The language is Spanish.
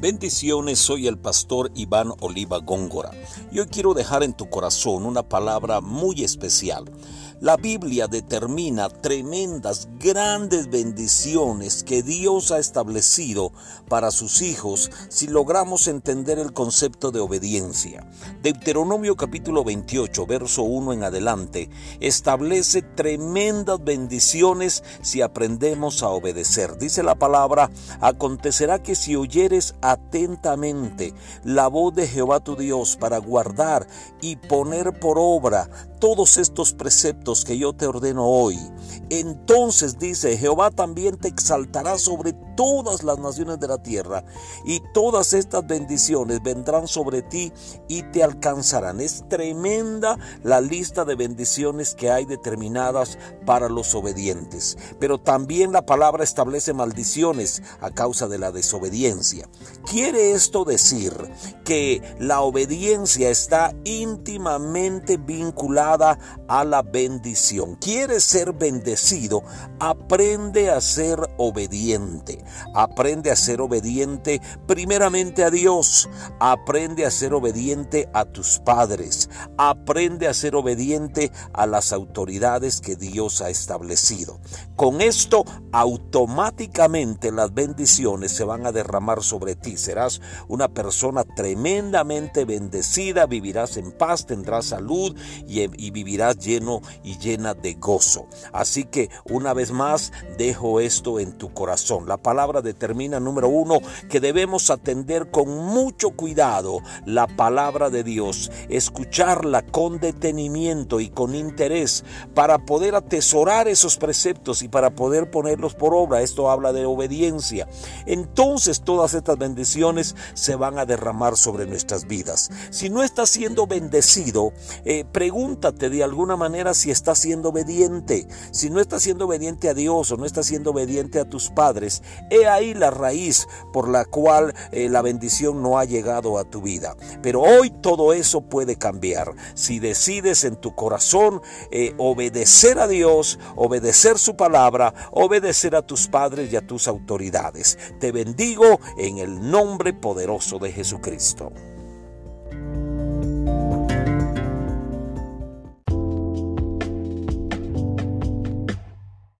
Bendiciones, soy el pastor Iván Oliva Góngora. Y hoy quiero dejar en tu corazón una palabra muy especial. La Biblia determina tremendas, grandes bendiciones que Dios ha establecido para sus hijos si logramos entender el concepto de obediencia. Deuteronomio capítulo 28, verso 1 en adelante, establece tremendas bendiciones si aprendemos a obedecer. Dice la palabra, acontecerá que si oyeres atentamente la voz de Jehová tu Dios para guardar y poner por obra todos estos preceptos que yo te ordeno hoy, entonces dice, Jehová también te exaltará sobre todas las naciones de la tierra y todas estas bendiciones vendrán sobre ti y te alcanzarán. Es tremenda la lista de bendiciones que hay determinadas para los obedientes. Pero también la palabra establece maldiciones a causa de la desobediencia. Quiere esto decir que la obediencia está íntimamente vinculada a la bendición. Quieres ser bendecido, aprende a ser obediente. Aprende a ser obediente primeramente a Dios. Aprende a ser obediente a tus padres. Aprende a ser obediente a las autoridades que Dios ha establecido. Con esto automáticamente las bendiciones se van a derramar sobre ti. Serás una persona tremendamente bendecida, vivirás en paz, tendrás salud y, vivirás lleno y llena de gozo. Así que una vez más dejo esto en tu corazón. La palabra determina, número uno, que debemos atender con mucho cuidado la palabra de Dios, escucharla con detenimiento y con interés para poder atesorar esos preceptos y para poder ponerlos por obra. Esto habla de obediencia. Entonces todas estas bendiciones se van a derramar sobre nuestras vidas. Si no estás siendo bendecido, eh, pregúntate de alguna manera si estás siendo obediente. Si no estás siendo obediente a Dios o no estás siendo obediente a tus padres, He ahí la raíz por la cual eh, la bendición no ha llegado a tu vida. Pero hoy todo eso puede cambiar. Si decides en tu corazón eh, obedecer a Dios, obedecer su palabra, obedecer a tus padres y a tus autoridades. Te bendigo en el nombre poderoso de Jesucristo. crystal.